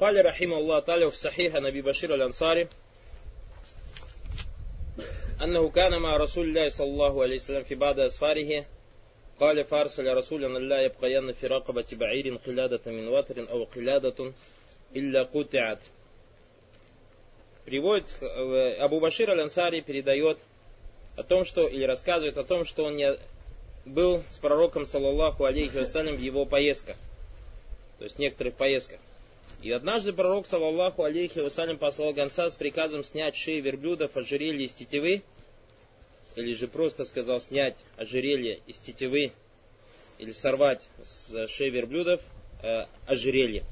قال رحمه الله تعالى في صحيح نبي بشير الأنصاري أنه كان مع رسول الله صلى الله عليه وسلم في بعض أسفاره قال فارسل رسولا لا يبقين في رقبة بعير قلادة من وتر أو قلادة إلا قطعت Приводит, Абу Башир Аль-Ансари передает о том, что, или рассказывает о том, что он не был с пророком, саллаллаху алейхи вассалям, в его поездках. То есть в некоторых поездках. И однажды пророк, саллаллаху алейхи вассалям, послал гонца с приказом снять шеи верблюдов, ожерелье из тетивы, или же просто сказал снять ожерелье из тетивы, или сорвать с шеи верблюдов э, ожерелье.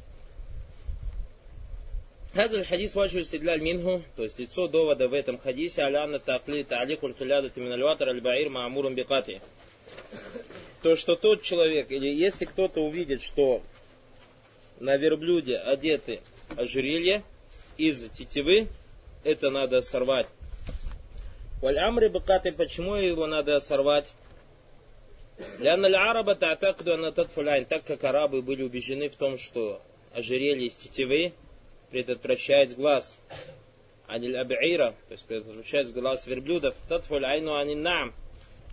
Хазаль хадис ваджу стидляль минху, то есть лицо довода в этом хадисе, аляна такли тааликуль хиляду тиминалюатар аль-баир маамурум бикати. То, что тот человек, или если кто-то увидит, что на верблюде одеты ожерелье из тетивы, это надо сорвать. Валь-амри бакаты, почему его надо сорвать? Ляна араба та'такду анна татфуляйн, так как арабы были убеждены в том, что ожерелье из тетивы предотвращает глаз. Аниль абиира, то есть предотвращает глаз верблюдов. Татфуляйну анин нам,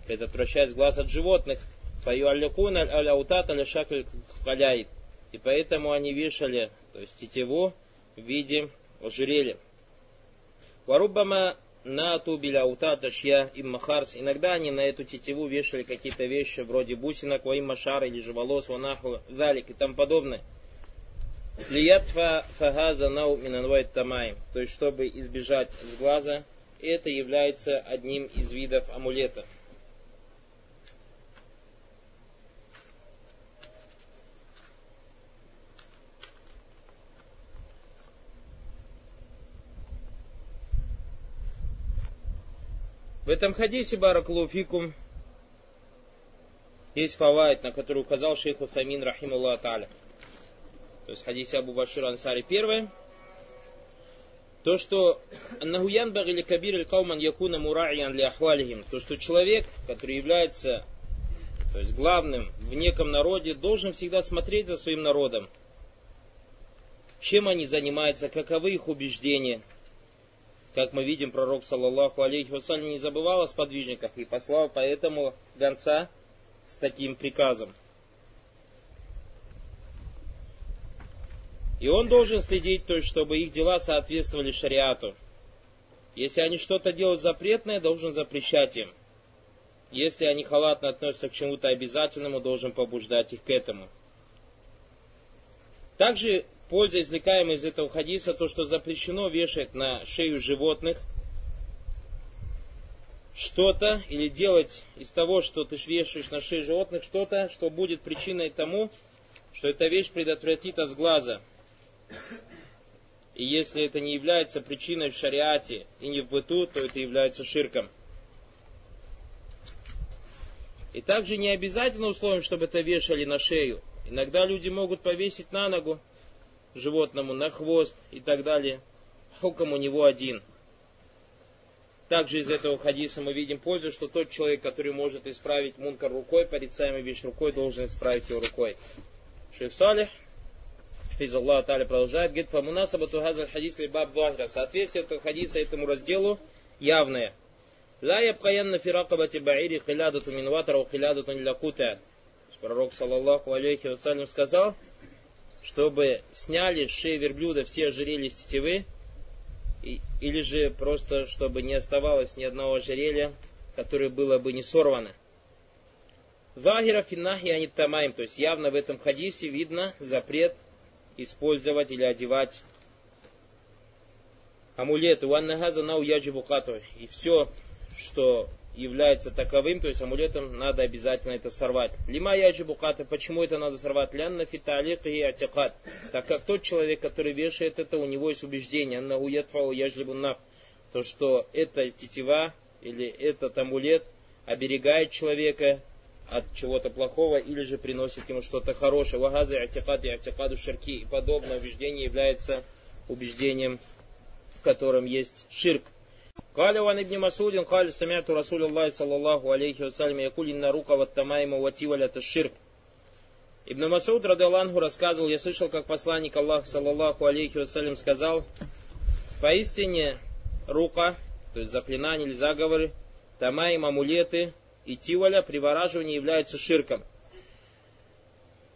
предотвращает глаз от животных. Фаюалликуна аль-аутат аль-шакль каляйт. И поэтому они вешали, то есть тетиву в виде ожерелья. Варубама на тубиляута ташья им махарс. Иногда они на эту тетиву вешали какие-то вещи вроде бусинок, ваим машар или же волос, ванаху, далик и тому подобное. Лиятфа фагаза нау минанвайт тамай. То есть, чтобы избежать с глаза, это является одним из видов амулетов. В этом хадисе Баракулуфикум есть фавайт, на который указал шейх Уфамин Рахимуллах Та'аля. То есть хадисе Абу Башир Ансари первое. То, что Нахуян Багили Кабир Кауман Якуна Мурайян для Ахвалихим. То, что человек, который является то есть главным в неком народе, должен всегда смотреть за своим народом. Чем они занимаются, каковы их убеждения – как мы видим, пророк, саллаллаху алейхи вассалям, не забывал о сподвижниках и послал поэтому гонца с таким приказом. И он должен следить, то есть, чтобы их дела соответствовали шариату. Если они что-то делают запретное, должен запрещать им. Если они халатно относятся к чему-то обязательному, должен побуждать их к этому. Также польза, извлекаемая из этого хадиса, то, что запрещено вешать на шею животных что-то или делать из того, что ты вешаешь на шею животных, что-то, что будет причиной тому, что эта вещь предотвратит от сглаза. И если это не является причиной в шариате и не в быту, то это является ширком. И также не обязательно условием, чтобы это вешали на шею. Иногда люди могут повесить на ногу, животному на хвост и так далее. Хукам у него один. Также из этого хадиса мы видим пользу, что тот человек, который может исправить мункар рукой, порицаемый вещь рукой, должен исправить его рукой. Шейх Салих, Физаллах Таля продолжает, говорит, фамунасаба тухазаль хадис либаб вахра. Соответствие этого хадиса этому разделу явное. Ла ябкаянна фиракабати баири хилядату мин ватара хилядату лякута. Пророк, саллаллаху алейхи вассалям, сказал, чтобы сняли с шеи верблюда все ожерелья тетивы, или же просто, чтобы не оставалось ни одного ожерелья, которое было бы не сорвано. Вагира финахи они тамаем, то есть явно в этом хадисе видно запрет использовать или одевать амулеты. Уаннагаза нау яджибу И все, что является таковым, то есть амулетом надо обязательно это сорвать. Лима яджибуката, почему это надо сорвать? Лянна фиталик и атикат. Так как тот человек, который вешает это, у него есть убеждение, на уятфау яджлибуннах, то что эта тетива или этот амулет оберегает человека от чего-то плохого или же приносит ему что-то хорошее. Вагазы атикат и атикаду ширки и подобное убеждение является убеждением, в котором есть ширк. قال وعن ابن مسعود قال سمعت رسول الله صلى الله عليه وسلم يقول إن رقى والتمائم وتولة الشرك Ибн Масуд Радалангу рассказывал, я слышал, как посланник Аллаха, саллаллаху алейхи вассалям, сказал, поистине рука, то есть заклинания или заговоры, тамаим, амулеты и тиваля, привораживание являются ширком.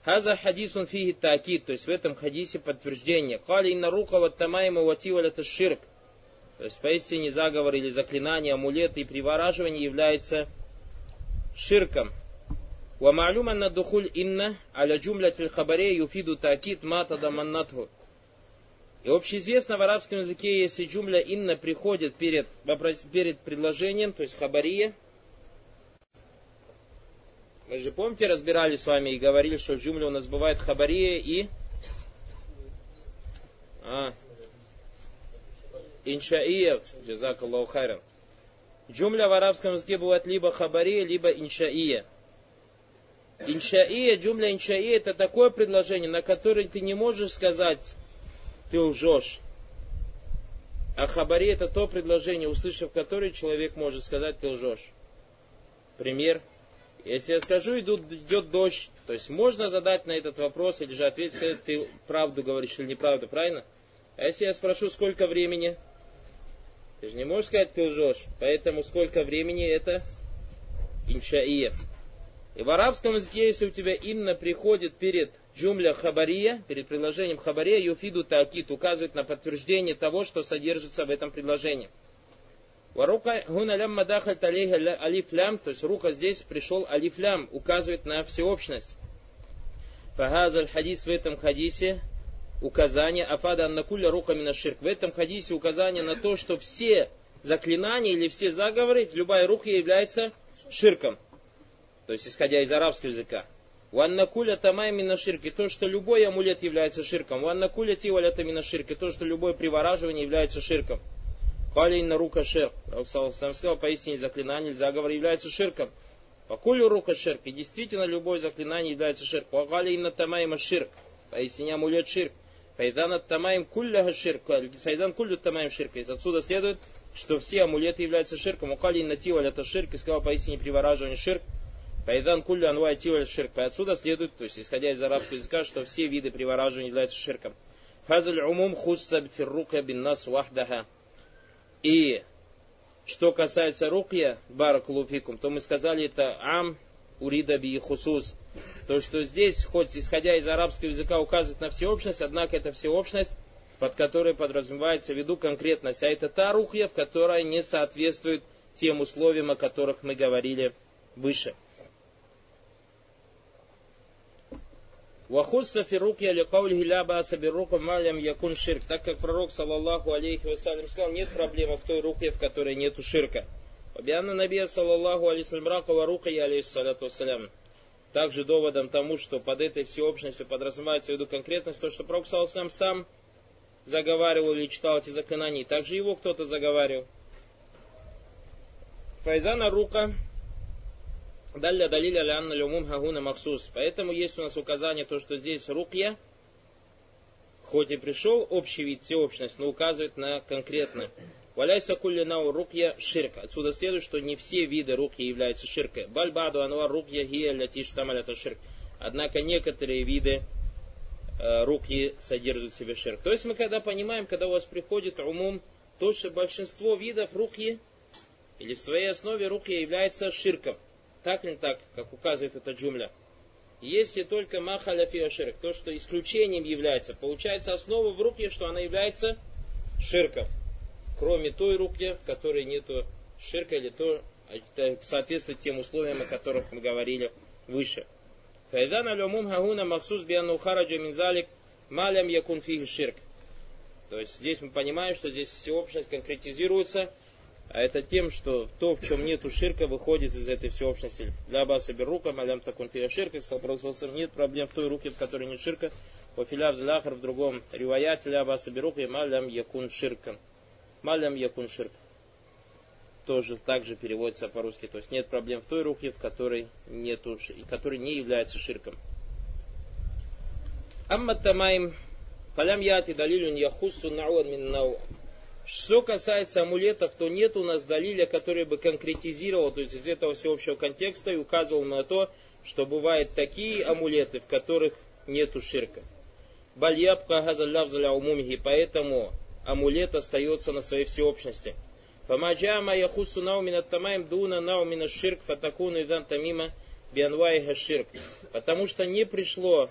Хаза хадисун фиги такид, то есть в этом хадисе подтверждение. Кали инна рука вот тамаима вативаль это ширк. То есть поистине заговор или заклинание, амулеты и привораживание является ширком. ومعلوم أن الدخول إن على جملة الخبرية يفيد تأكيد ما تضمنته. И общеизвестно в арабском языке, если джумля инна приходит перед, перед предложением, то есть хабария, мы же помните, разбирали с вами и говорили, что джумля у нас бывает хабария и а, иншаия, джазак Аллаху хайран. Джумля в арабском языке бывает либо хабария, либо иншаия. Иншаия, джумля иншаия это такое предложение, на которое ты не можешь сказать, ты лжешь. А хабари это то предложение, услышав которое человек может сказать, ты лжешь. Пример. Если я скажу, идут, идет дождь, то есть можно задать на этот вопрос или же ответить, сказать, ты правду говоришь или неправду, правильно? А если я спрошу, сколько времени, ты же не можешь сказать, ты лжешь. Поэтому сколько времени это иншаия. И в арабском языке, если у тебя именно приходит перед джумля хабария, перед предложением хабария, юфиду таакит, указывает на подтверждение того, что содержится в этом предложении. Варука гуна лямма дахаль талейха алифлям, то есть рука здесь пришел алифлям, указывает на всеобщность. Фагазаль хадис в этом хадисе указание афада аннакуля рука минаширк. В этом хадисе указание на то, что все заклинания или все заговоры, любая руха является ширком то есть исходя из арабского языка. Ваннакуля тамай мина ширки, то, что любой амулет является ширком. Ваннакуля тивалята мина ширки, то, что любое привораживание является ширком. Калин на рука шир. Сам сказал, поистине заклинание или заговор является ширком. Покулю рука ширк. И действительно любое заклинание является ширк. Вагалин на тамайма ширк. Поистине амулет ширк. Файдан тамаим кулляха ширк. Файдан куллю тамаим ширк. Из отсюда следует, что все амулеты являются ширком. Укалин на тиваль это ширк. И сказал, поистине привораживание ширк. Пайдан кулли анвай тиваль ширк. Отсюда следует, то есть исходя из арабского языка, что все виды привораживания являются ширком. Фазаль умум хусса фиррука бин нас вахдаха. И что касается рукья, баракулуфикум, то мы сказали это ам урида би хусус. То, что здесь, хоть исходя из арабского языка, указывает на всеобщность, однако это всеобщность, под которой подразумевается в виду конкретность. А это та рухья, в которой не соответствует тем условиям, о которых мы говорили выше. Вахусса фирукья ликаулихи ля баса бирука малям якун ширк. Так как пророк, саллаллаху алейхи вассалям, сказал, нет проблемы в той руке, в которой нету ширка. Объявна Набия, саллаллаху алейхи рака варука и алейхиссалату вассалям. Также доводом тому, что под этой всеобщностью подразумевается в виду конкретность, то, что пророк, саллаллаху сам заговаривал или читал эти заклинания, также его кто-то заговаривал. Файзана рука Далля далиля лянна люмум хагуна махсус. Поэтому есть у нас указание, то, что здесь рукья, хоть и пришел общий вид, всеобщность, но указывает на конкретно. Валяйся куллинау рукья ширк. Отсюда следует, что не все виды рукья являются ширкой. Бальбаду ануа рукья гия лятиш тамалята ширк. Однако некоторые виды э, рукьи содержат в себе ширк. То есть мы когда понимаем, когда у вас приходит умум, то, что большинство видов рукьи или в своей основе рукья является ширком. Так ли так, как указывает эта джумля? Если только махаля ширк, то, что исключением является, получается основа в руке, что она является ширком. Кроме той руки, в которой нету ширка или то, соответствует тем условиям, о которых мы говорили выше. Алюмум хагуна махсус бианну хараджа минзалик малям якун фиг ширк. То есть здесь мы понимаем, что здесь всеобщность конкретизируется а это тем, что то, в чем нету ширка, выходит из этой всеобщности. Для Абаса Берука, Малям Такун Фия Ширка, нет проблем в той руке, в которой нет ширка. Вафиля Взляхар в другом риваяте Ля Абаса Берука и Малям Якун Ширкан. Малям Якун Ширк. Тоже также переводится по-русски. То есть нет проблем в той руке, в которой нету, и которой не является ширком. Амма Тамайм Фалям Яти Далилюн Яхуссу Науан Мин Нау. Что касается амулетов, то нет у нас далиля, который бы конкретизировал, то есть из этого всеобщего контекста и указывал на то, что бывают такие амулеты, в которых нету ширка. Бальябка газаллявзаля умумихи, поэтому амулет остается на своей всеобщности. Фамаджама яхусу наумина тамаем дуна наумина ширк фатакуну идан тамима бианвайха ширк. Потому что не пришло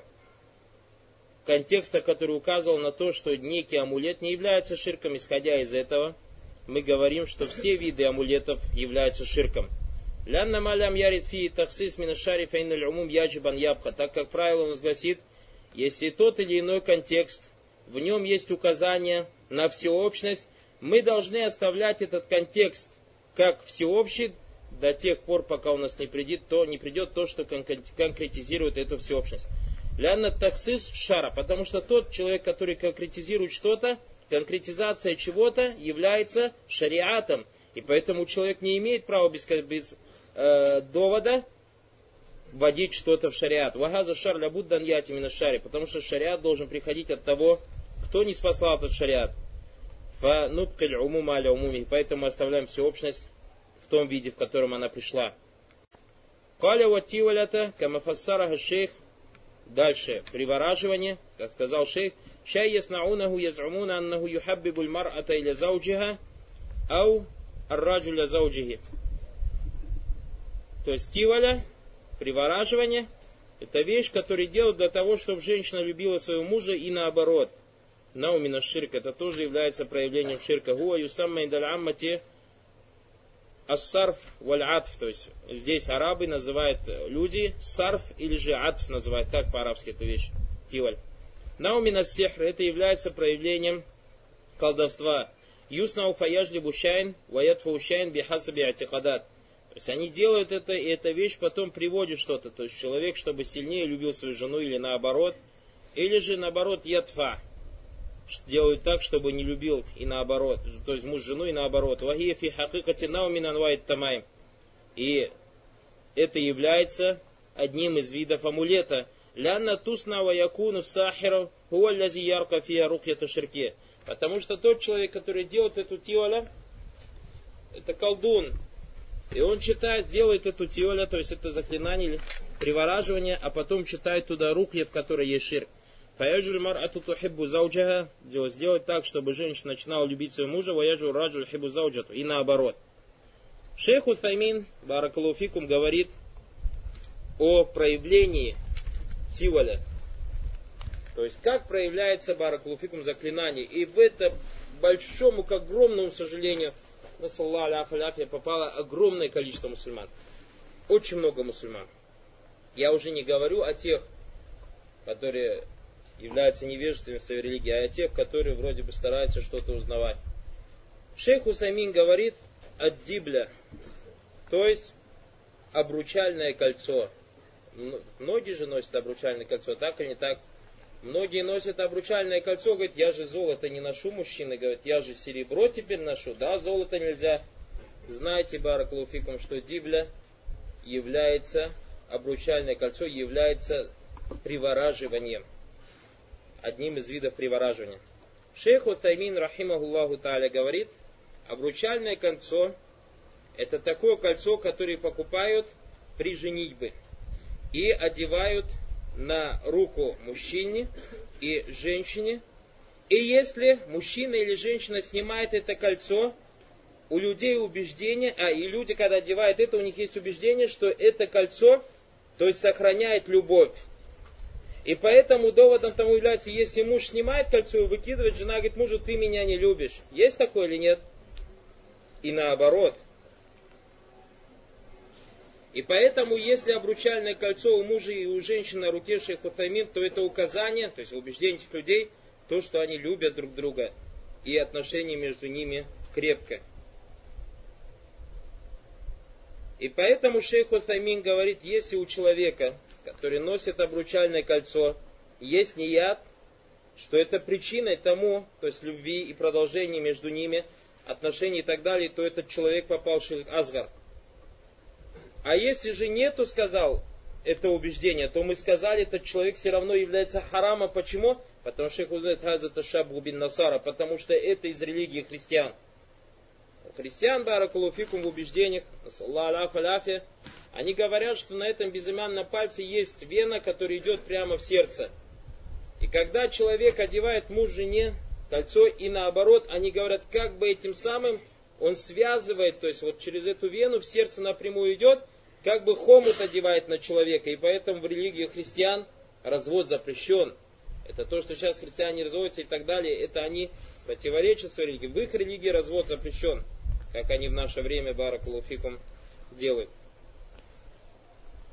контекста, который указывал на то, что некий амулет не является ширком, исходя из этого, мы говорим, что все виды амулетов являются ширком. Лянна малям ярит фи таксис мина шарифа умум яджибан ябха. Так как правило нас гласит, если тот или иной контекст, в нем есть указание на всеобщность, мы должны оставлять этот контекст как всеобщий до тех пор, пока у нас не придет то, не придет то, что конкретизирует эту всеобщность. Лянна таксис шара, потому что тот человек, который конкретизирует что-то, конкретизация чего-то является шариатом. И поэтому человек не имеет права без, без э, довода вводить что-то в шариат. Вагаза шар лябуддан яти именно шари, потому что шариат должен приходить от того, кто не спасал этот шариат. Фа нубкаль умума аля умуми. Поэтому мы оставляем всеобщность в том виде, в котором она пришла. Каля вативалята камафассара шейх. Дальше, привораживание, как сказал шейх. Шай яснаунаху язумуна аннаху юхаббибуль мар'ата иля зауджиха, ау арраджуля зауджихи. То есть тиваля, привораживание, это вещь, которую делают для того, чтобы женщина любила своего мужа и наоборот. Наумина ширк, это тоже является проявлением ширка. Гуа юсамма индаль аммати ассарф валь атф. То есть здесь арабы называют люди сарф или же атф называют. Как по-арабски эту вещь? Тиваль. Наумина сехр, это является проявлением колдовства. Юснау фаяжли бушайн, ваят фаушайн бихасаби атикадат. То есть они делают это, и эта вещь потом приводит что-то. То есть человек, чтобы сильнее любил свою жену или наоборот. Или же наоборот ятфа. Делают так, чтобы не любил и наоборот. То есть муж жену и наоборот. Вахия фи хакикати. И это является одним из видов амулета. Лянна тусна якуну сахиров хуаллязи ярка фия рухьята ширке. Потому что тот человек, который делает эту тиоля, это колдун, и он читает, делает эту тиоля, то есть это заклинание, привораживание, а потом читает туда рухья, в которой есть ширк. Фаяджуль мар ату тухиббу зауджаха, сделать так, чтобы женщина начинала любить своего мужа, ваяджуль раджуль хибу зауджату, и наоборот. Шейх Утаймин, Баракалуфикум, говорит о проявлении тиволя. То есть, как проявляется Баракалуфикум заклинание. И в это большому, к огромному сожалению, попало огромное количество мусульман. Очень много мусульман. Я уже не говорю о тех, которые являются невежествами в своей религии, а тех, которые вроде бы стараются что-то узнавать. Шейх Усаймин говорит от дибля, то есть обручальное кольцо. Многие же носят обручальное кольцо, так или не так? Многие носят обручальное кольцо, говорят, я же золото не ношу, мужчины говорят, я же серебро теперь ношу, да, золото нельзя. Знаете, Бараклауфикум, что дибля является, обручальное кольцо является привораживанием, одним из видов привораживания. Шейх Утаймин, рахимахуллаху та'аля, говорит, обручальное кольцо – это такое кольцо, которое покупают при женитьбе и одевают на руку мужчине и женщине. И если мужчина или женщина снимает это кольцо, у людей убеждение, а и люди, когда одевают это, у них есть убеждение, что это кольцо, то есть сохраняет любовь. И поэтому доводом тому является, если муж снимает кольцо и выкидывает, жена говорит, мужу, ты меня не любишь. Есть такое или нет? И наоборот – и поэтому, если обручальное кольцо у мужа и у женщины на руке шейх Утаймин, то это указание, то есть убеждение этих людей, то, что они любят друг друга, и отношения между ними крепко. И поэтому шейх Утаймин говорит, если у человека, который носит обручальное кольцо, есть неяд, что это причиной тому, то есть любви и продолжения между ними, отношений и так далее, то этот человек попал в ширк Азгар. А если же нету, сказал, это убеждение, то мы сказали, этот человек все равно является харама. Почему? Потому что бин Насара, потому что это из религии христиан. Христиан, баракулуфикум, в убеждениях, Они говорят, что на этом безымянном пальце есть вена, которая идет прямо в сердце. И когда человек одевает муж жене кольцо, и наоборот, они говорят, как бы этим самым он связывает, то есть вот через эту вену в сердце напрямую идет, как бы хомут одевает на человека. И поэтому в религии христиан развод запрещен. Это то, что сейчас христиане разводятся и так далее, это они противоречат своей религии. В их религии развод запрещен, как они в наше время, баракулуфикум, делают.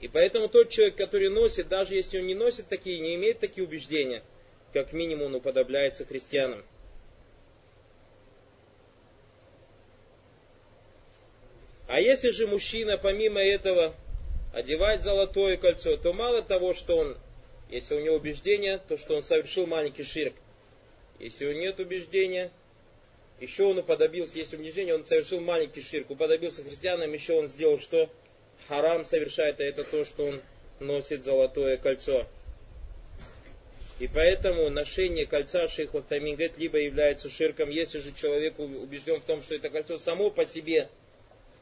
И поэтому тот человек, который носит, даже если он не носит такие, не имеет такие убеждения, как минимум он уподобляется христианам. А если же мужчина помимо этого одевает золотое кольцо, то мало того, что он, если у него убеждение, то что он совершил маленький ширк. Если у него нет убеждения, еще он уподобился, есть убеждение, он совершил маленький ширк, уподобился христианам, еще он сделал что? харам совершает, а это то, что он носит золотое кольцо. И поэтому ношение кольца шейху Тамингет либо является ширком, если же человек убежден в том, что это кольцо само по себе,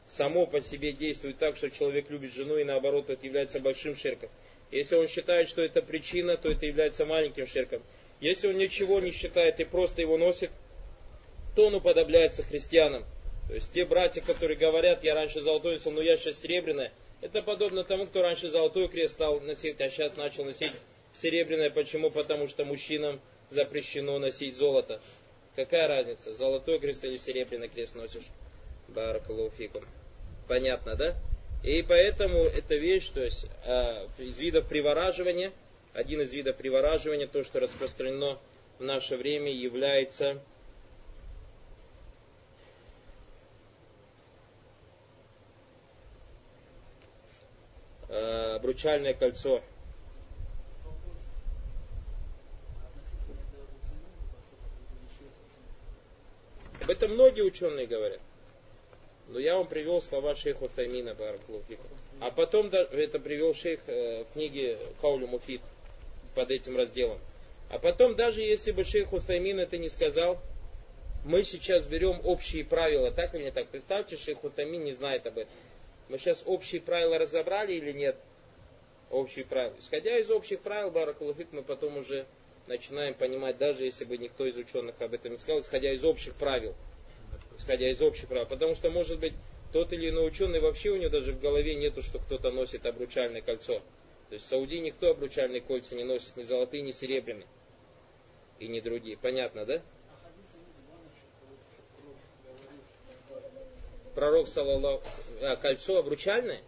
само по себе действует так, что человек любит жену, и наоборот, это является большим ширком. Если он считает, что это причина, то это является маленьким ширком. Если он ничего не считает и просто его носит, то он уподобляется христианам. То есть те братья, которые говорят, я раньше золотой носил, но я сейчас серебряное, это подобно тому, кто раньше золотой крест стал носить, а сейчас начал носить серебряное. Почему? Потому что мужчинам запрещено носить золото. Какая разница, золотой крест или серебряный крест носишь? Баракалуфикум. Понятно, да? И поэтому эта вещь, то есть э, из видов привораживания, один из видов привораживания, то, что распространено в наше время, является э, обручальное кольцо. Об этом многие ученые говорят. Но я вам привел слова шейха Таймина Баракулуфика. А потом это привел шейх э, в книге Каулю Муфид под этим разделом. А потом, даже если бы шейх Утаймин это не сказал, мы сейчас берем общие правила, так или не так? Представьте, шейх Утаймин не знает об этом. Мы сейчас общие правила разобрали или нет? Общие правила. Исходя из общих правил, Баракулуфик, мы потом уже начинаем понимать, даже если бы никто из ученых об этом не сказал, исходя из общих правил. Исходя из общих правил. Потому что, может быть, тот или иной ученый вообще у него даже в голове нету, что кто-то носит обручальное кольцо. То есть в Саудии никто обручальные кольца не носит, ни золотые, ни серебряные. И ни другие. Понятно, да? Пророк, саллаллаху, а, кольцо обручальное?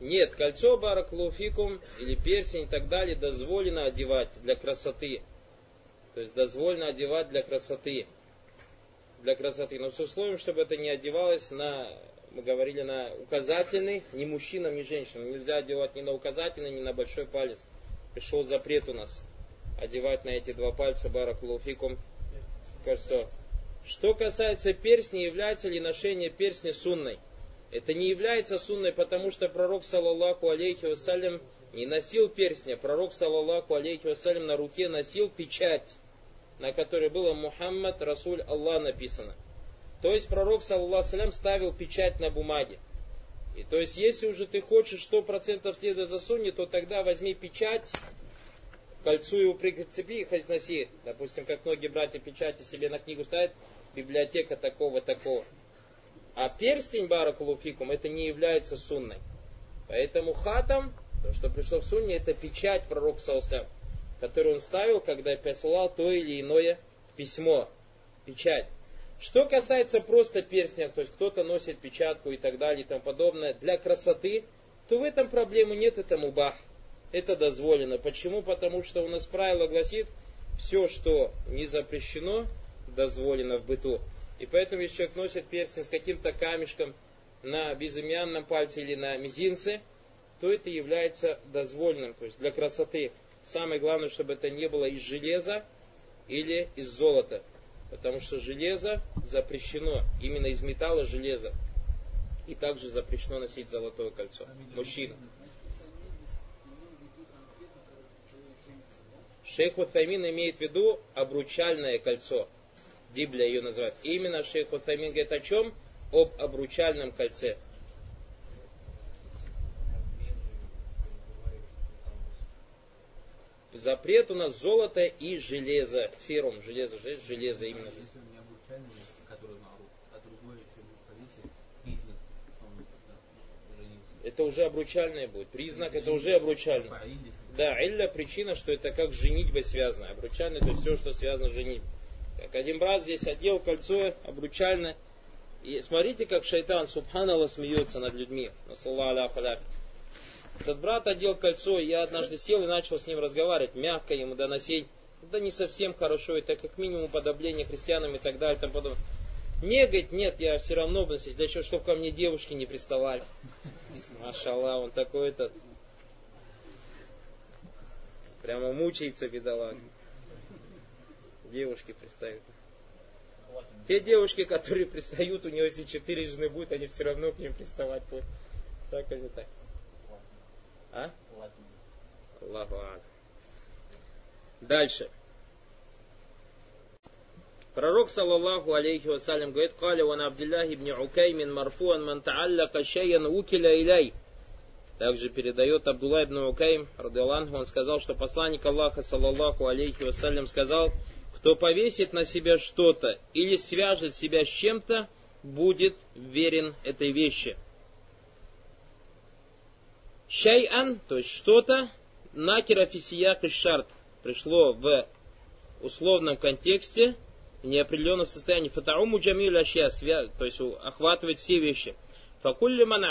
Нет, кольцо бараклуфикум или персень и так далее дозволено одевать для красоты. То есть дозволено одевать для красоты. Для красоты. Но с условием, чтобы это не одевалось на, мы говорили, на указательный, ни мужчинам, ни женщинам. Нельзя одевать ни на указательный, ни на большой палец. Пришел запрет у нас. Одевать на эти два пальца бараклуфикум кольцо. Что касается перстня, является ли ношение перстня сунной? Это не является сунной, потому что пророк, саллаллаху алейхи вассалям, не носил перстня. Пророк, саллаллаху алейхи вассалям, на руке носил печать, на которой было Мухаммад, Расуль Аллах написано. То есть пророк, саллаллаху алейхи ставил печать на бумаге. И то есть, если уже ты хочешь 100% следа за сунни, то тогда возьми печать, кольцу его прицепи и хоть носи. Допустим, как многие братья печати себе на книгу ставят, библиотека такого-такого. А перстень баракулуфикум это не является сунной. Поэтому хатам, то, что пришло в сунне, это печать пророка Саусля, которую он ставил, когда посылал то или иное письмо. Печать. Что касается просто перстня, то есть кто-то носит печатку и так далее и тому подобное, для красоты, то в этом проблемы нет, это мубах. Это дозволено. Почему? Потому что у нас правило гласит, все, что не запрещено, дозволено в быту. И поэтому, если человек носит перстень с каким-то камешком на безымянном пальце или на мизинце, то это является дозволенным, то есть для красоты. Самое главное, чтобы это не было из железа или из золота. Потому что железо запрещено, именно из металла железа. И также запрещено носить золотое кольцо. Мужчина. Шейх Утаймин имеет в виду обручальное кольцо. Дибля ее называют. И именно шейх Утамин говорит о чем? Об обручальном кольце. Запрет у нас золото и железо. Ферум, железо, железо, железо именно. Это уже обручальное будет. Признак это уже обручальное. Да, илля причина, что это как женитьба связана. Обручальное это все, что связано с женитьбой. Как один брат здесь одел кольцо обручальное. И смотрите, как шайтан, субханаллах, смеется над людьми. Халяк. Этот брат одел кольцо, и я однажды сел и начал с ним разговаривать, мягко ему доносить. Это не совсем хорошо, это как минимум подобление христианам и так далее. тому подобное. Не, говорит, нет, я все равно буду носить. Для чего, чтобы ко мне девушки не приставали. Машаллах, он такой этот. Прямо мучается, бедолаг. Девушки пристают. Те девушки, которые пристают, у него если четыре жены будет, они все равно к ним приставать будут. Так или так? А? Аллаху. Дальше. Пророк, саллаллаху алейхи вассалям, говорит, «Каля ван Абдиллахи ибн Укаймин марфуан ман тааллака шайян укиля иляй». Также передает Абдулла ибн Укайм, радиаллаху, он сказал, что посланник Аллаха, саллаллаху алейхи вассалям, сказал, кто повесит на себя что-то или свяжет себя с чем-то, будет верен этой вещи. Шайан, то есть что-то, накера фисияк и шарт, пришло в условном контексте, в неопределенном состоянии. Фатауму джамиль ашья, то есть охватывает все вещи. Факулли ман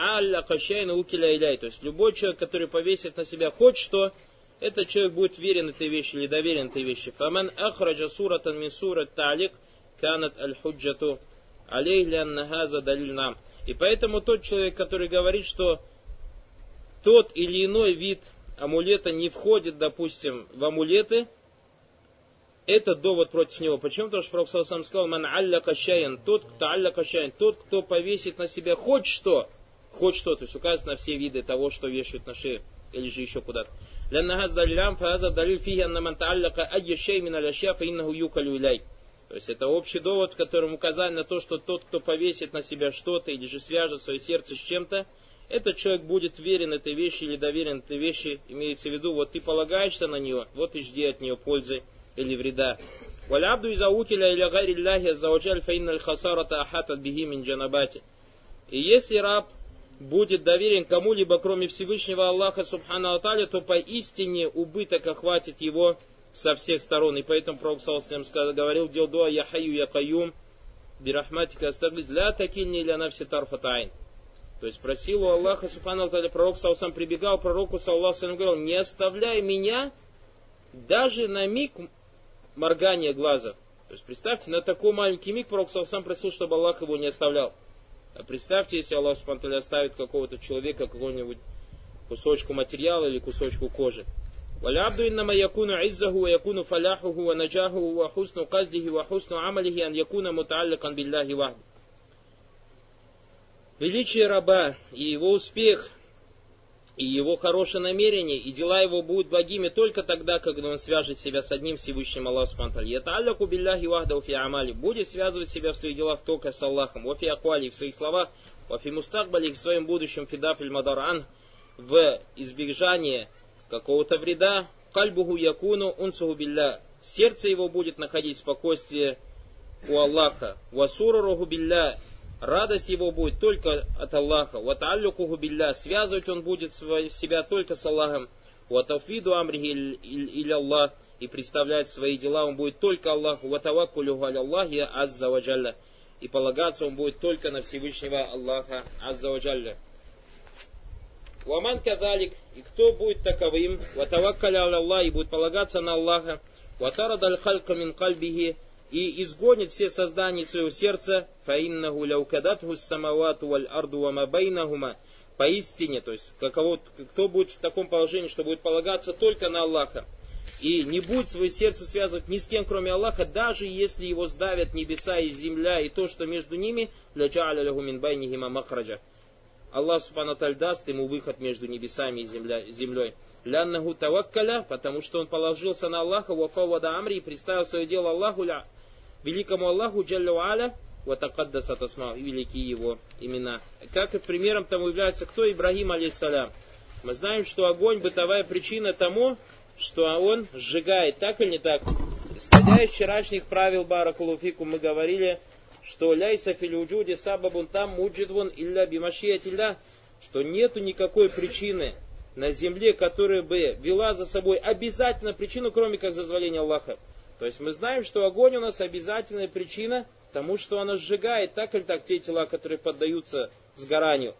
кашайна укиля иляй. То есть любой человек, который повесит на себя хоть что, этот человек будет верен этой вещи или доверен этой вещи. Фаман ахраджа суратан мин сурат та'лик канат аль-худжату алей ляннахаза далиль нам. И поэтому тот человек, который говорит, что тот или иной вид амулета не входит, допустим, в амулеты, это довод против него. Почему? Потому что Пророк алейхи сказал, ман алля кашаян, тот, кто алля кашаян, тот, кто повесит на себя хоть что, хоть что, то есть указывает на все виды того, что вешают на шею, или же еще куда-то. لأن هذا دليل فهذا دليل فيه أن من تعلق أي شيء من الأشياء فإنه يوكل إليه. То есть это общий довод, в котором указание на то, что тот, кто повесит на себя что-то или же свяжет свое сердце с чем-то, этот человек будет верен этой вещи или доверен этой вещи, имеется в виду, вот ты полагаешься на нее, вот и жди от нее пользы или вреда. Валябду из аукиля или гайри Аллахи аззаваджаль фаинналь хасарата ахатат бихи мин джанабати. И если раб будет доверен кому-либо, кроме Всевышнего Аллаха Субхану Аталя, то поистине убыток охватит его со всех сторон. И поэтому Пророк Салсалям говорил, дел дуа я хаю я каюм, бирахматика астаглиз, ля такинни ля навси тарфатайн. То есть просил у Аллаха Субхану Аталя, пророк Салсам прибегал пророку Саллаху Салям, говорил, не оставляй меня даже на миг моргания глаза. То есть представьте, на такой маленький миг пророк Салсам просил, чтобы Аллах его не оставлял. А представьте, если Аллах Субхану оставит какого-то человека, какого-нибудь кусочку материала или кусочку кожи. والعبد إنما يكون عزه ويكون فلاحه ونجاحه وحسن قصده وحسن عمله أن يكون متعلقا بالله وحده. Величие раба и его успех, и его хорошее намерение, и дела его будут благими только тогда, когда он свяжет себя с одним Всевышним Аллахом Субтитры. Яталляку билляхи вахда фи амали. Будет связывать себя в своих делах только с Аллахом. Вафи аквали в своих словах, вафи мустакбали в своем будущем фидаф иль мадаран в избежание какого-то вреда. Кальбуху якуну унсуху билля. Сердце его будет находить спокойствие у Аллаха. Васуруруху билля. Радость его будет только от Аллаха. Ваталлюкуху билля. Связывать он будет себя только с Аллахом. Ватафиду амрихи или Аллах. И представлять свои дела он будет только Аллаху. Ватаваккулюху аля Аллахи азза ваджалля. И полагаться он будет только на Всевышнего Аллаха азза ваджалля. Ваман кадалик, и кто будет таковым, ватаваккаля аля Аллах, и будет полагаться на Аллаха, ватарад аль халька мин кальбихи, и изгонит все создания своего сердца, фаиннаху ляукадатху самавату валь арду ва мабайнахума, поистине, то есть каково, кто будет в таком положении, что будет полагаться только на Аллаха, и не будет свое сердце связывать ни с кем, кроме Аллаха, даже если его сдавят небеса и земля, и то, что между ними. Аллах Субхану даст ему выход между небесами и земля, землей. Ляннаху таваккаля, потому что он положился на Аллаха, вафавада амри, и представил свое дело Аллаху, великому Аллаху, джаллю аля, ватакаддаса тасма, великие его имена. Как и примером тому является кто? Ибрагим, алейсалям. Мы знаем, что огонь бытовая причина тому, что он сжигает, так или не так? Исходя из вчерашних правил Баракулуфику, мы говорили, что ляйса филюджуди сабабун там муджидвун илля бимашиятилля, что нету никакой причины на земле, которая бы вела за собой обязательно причину, кроме как зазволения Аллаха. То есть мы знаем, что огонь у нас обязательная причина тому, что она сжигает так или так те тела, которые поддаются сгоранию.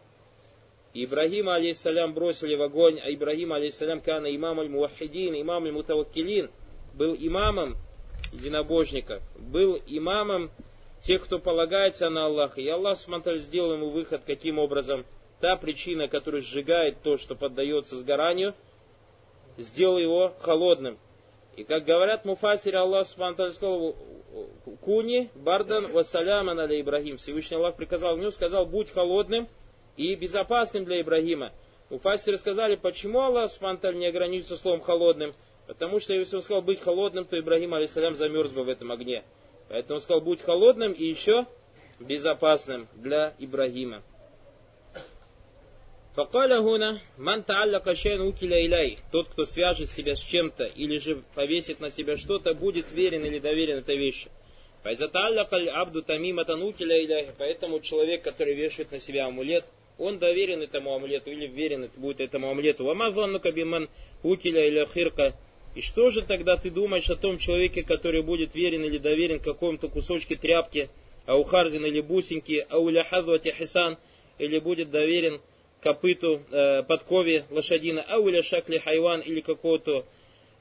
Ибрагима, алейхиссалям, бросили в огонь, а Ибрагим, алейхиссалям, кана имам аль-муахидин, имам аль-мутаваккилин, был имамом единобожников, был имамом тех, кто полагается на Аллаха. И Аллах Субтитры сделал ему выход, каким образом та причина, которая сжигает то, что поддается сгоранию, сделал его холодным. И как говорят муфасири, Аллах Субтитры сказал, Куни, Бардан, Вассаляма на Ибрагим. Всевышний Аллах приказал ему, сказал, будь холодным и безопасным для Ибрагима. Муфасиры сказали, почему Аллах Субтитры не ограничился словом холодным? Потому что если он сказал быть холодным, то Ибрагим, алейсалям, замерз бы в этом огне. Поэтому он сказал, будь холодным и еще безопасным для Ибрагима. Факаля гуна, ман тааллака шейн укиля иляй. Тот, кто свяжет себя с чем-то или же повесит на себя что-то, будет верен или доверен этой вещи. абду тамиматан укиля иляй. Поэтому человек, который вешает на себя амулет, он доверен этому амулету или верен будет этому амулету. Вамазланну кабиман укиля иля хирка. И что же тогда ты думаешь о том человеке, который будет верен или доверен какому-то кусочке тряпки, а у Харзин или бусинки, а у ляхазвати хисан, или будет доверен копыту, э, подкове лошадина, а у ляшакли хайван или какого-то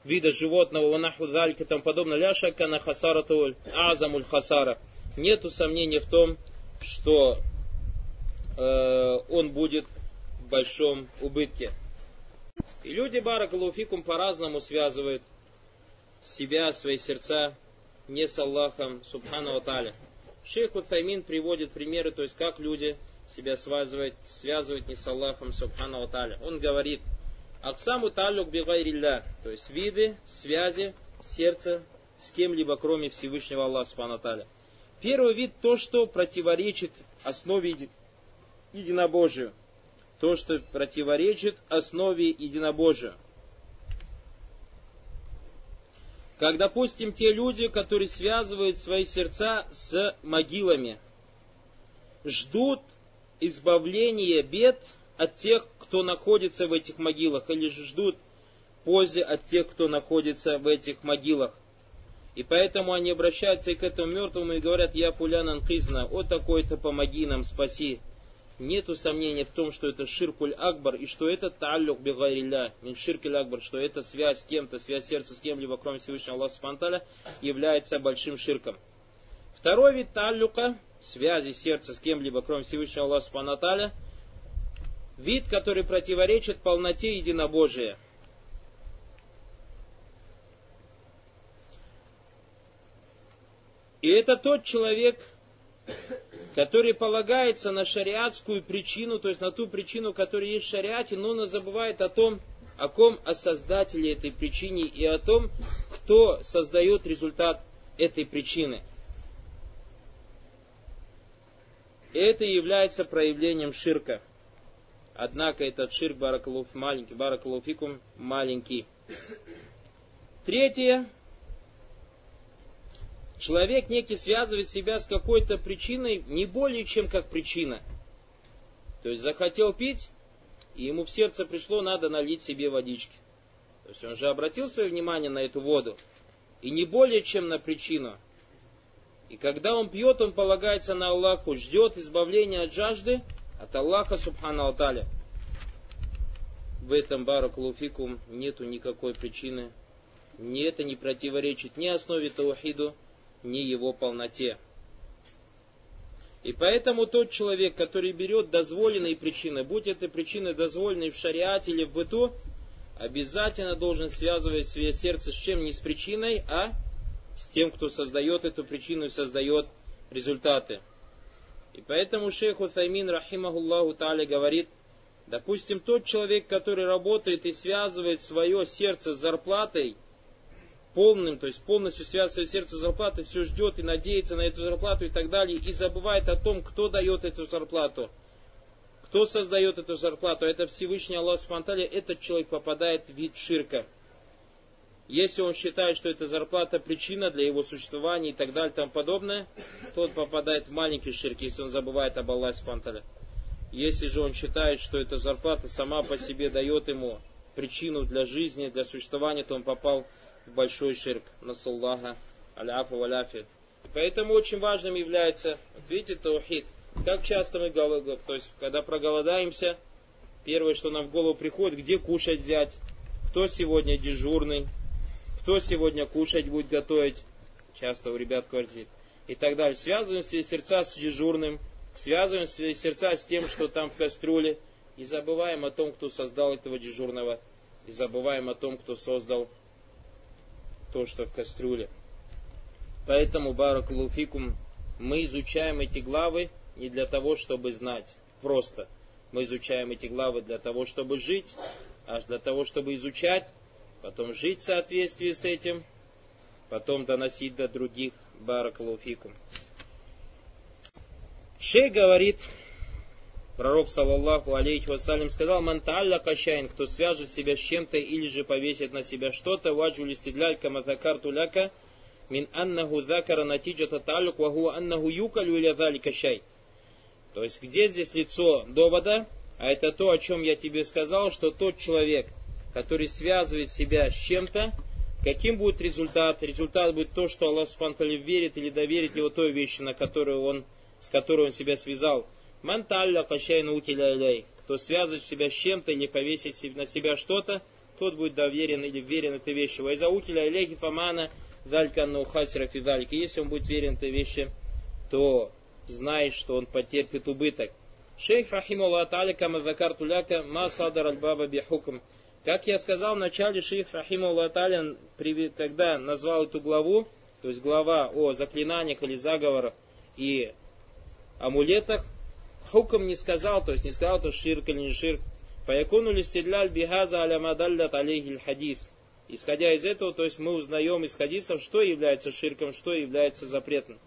вида животного, ванаху далька, там подобно, ляшака на хасарату азамуль хасара. Нету сомнения в том, что э, он будет в большом убытке. И люди Баракалуфикум по-разному связывают себя, свои сердца не с Аллахом, Субхану Аталя. Шейх Утаймин приводит примеры, то есть как люди себя связывают, связывают не с Аллахом, Субхану Аталя. Он говорит, Аксаму талюк бигайрилля, то есть виды связи сердца с кем-либо, кроме Всевышнего Аллаха, Субхану Аталя. Первый вид то, что противоречит основе единобожию то, что противоречит основе единобожия. Как, допустим, те люди, которые связывают свои сердца с могилами, ждут избавления бед от тех, кто находится в этих могилах, или же ждут пользы от тех, кто находится в этих могилах. И поэтому они обращаются к этому мертвому и говорят, я фулян анкизна, о такой-то помоги нам, спаси нету сомнения в том, что это ширкуль акбар, и что это тааллюк бигайрилля, мин ширкуль акбар, что это связь с кем-то, связь сердца с кем-либо, кроме Всевышнего Аллаха Субтитры, является большим ширком. Второй вид тааллюка, связи сердца с кем-либо, кроме Всевышнего Аллаха Субтитры, вид, который противоречит полноте единобожия. И это тот человек, который полагается на шариатскую причину, то есть на ту причину, которая есть в шариате, но он забывает о том, о ком, о создателе этой причины и о том, кто создает результат этой причины. Это является проявлением ширка. Однако этот ширк баракалуф маленький, баракалуфикум маленький. Третье, Человек некий связывает себя с какой-то причиной не более чем как причина. То есть захотел пить, и ему в сердце пришло, надо налить себе водички. То есть он же обратил свое внимание на эту воду. И не более чем на причину. И когда он пьет, он полагается на Аллаху, ждет избавления от жажды, от Аллаха Субхану Алталя. В этом баракулуфикум нету никакой причины. Ни это не противоречит ни основе таухиду, ни его полноте. И поэтому тот человек, который берет дозволенные причины, будь это причины дозволенные в шариате или в быту, обязательно должен связывать свое сердце с чем? Не с причиной, а с тем, кто создает эту причину и создает результаты. И поэтому шейх Утаймин, рахимахуллаху та'аля, говорит, допустим, тот человек, который работает и связывает свое сердце с зарплатой – полным, то есть полностью связывает сердце с зарплатой, все ждет и надеется на эту зарплату и так далее, и забывает о том, кто дает эту зарплату, кто создает эту зарплату, это Всевышний Аллах Субтитры, этот человек попадает в вид ширка. Если он считает, что эта зарплата причина для его существования и так далее и тому подобное, тот попадает в маленький ширк, если он забывает об Аллахе Спанталя. Если же он считает, что эта зарплата сама по себе дает ему причину для жизни, для существования, то он попал в большой ширк. Насаллаха, аляфа валяфи. Поэтому очень важным является, вот видите, таухид. Как часто мы, то есть, когда проголодаемся, первое, что нам в голову приходит, где кушать взять, кто сегодня дежурный, кто сегодня кушать будет готовить, часто у ребят квартир, и так далее. Связываем свои сердца с дежурным, связываем свои сердца с тем, что там в кастрюле, и забываем о том, кто создал этого дежурного, и забываем о том, кто создал то, что в кастрюле. Поэтому, Баракулуфикум, мы изучаем эти главы не для того, чтобы знать, просто. Мы изучаем эти главы для того, чтобы жить, аж для того, чтобы изучать, потом жить в соответствии с этим, потом доносить до других. Баракалуфикум. Шей говорит, пророк, саллаллаху алейхи вассалям, сказал, «Манталля кашайн, кто свяжет себя с чем-то или же повесит на себя что-то, ваджу листидляль каматакар туляка, мин аннаху закара натиджата талюк, ваху аннаху юкалю или залика шай». То есть, где здесь лицо довода? А это то, о чем я тебе сказал, что тот человек, который связывает себя с чем-то, каким будет результат? Результат будет то, что Аллах Субхану верит или доверит его той вещи, на которую он, с которой он себя связал. Манталля кашайна утиля иляй. Кто связывает себя с чем-то или повесит на себя что-то, тот будет доверен или верен этой вещи. Вайза утиля иляйхи фамана далька наухасира фидалик. Если он будет верен этой вещи, то знай, что он потерпит убыток. Шейх Рахимулла Атали Камазакар Туляка Ма Садар Аль-Баба Бихукм. Как я сказал в начале, шейх Рахимулла Атали, когда назвал эту главу, то есть глава о заклинаниях или заговорах и амулетах, хуком не сказал, то есть не сказал, то ширк или не ширк. Фаякуну листидляль бихаза аля мадаллят алейхиль хадис. Исходя из этого, то есть мы узнаем из хадисов, что является ширком, что является запретным.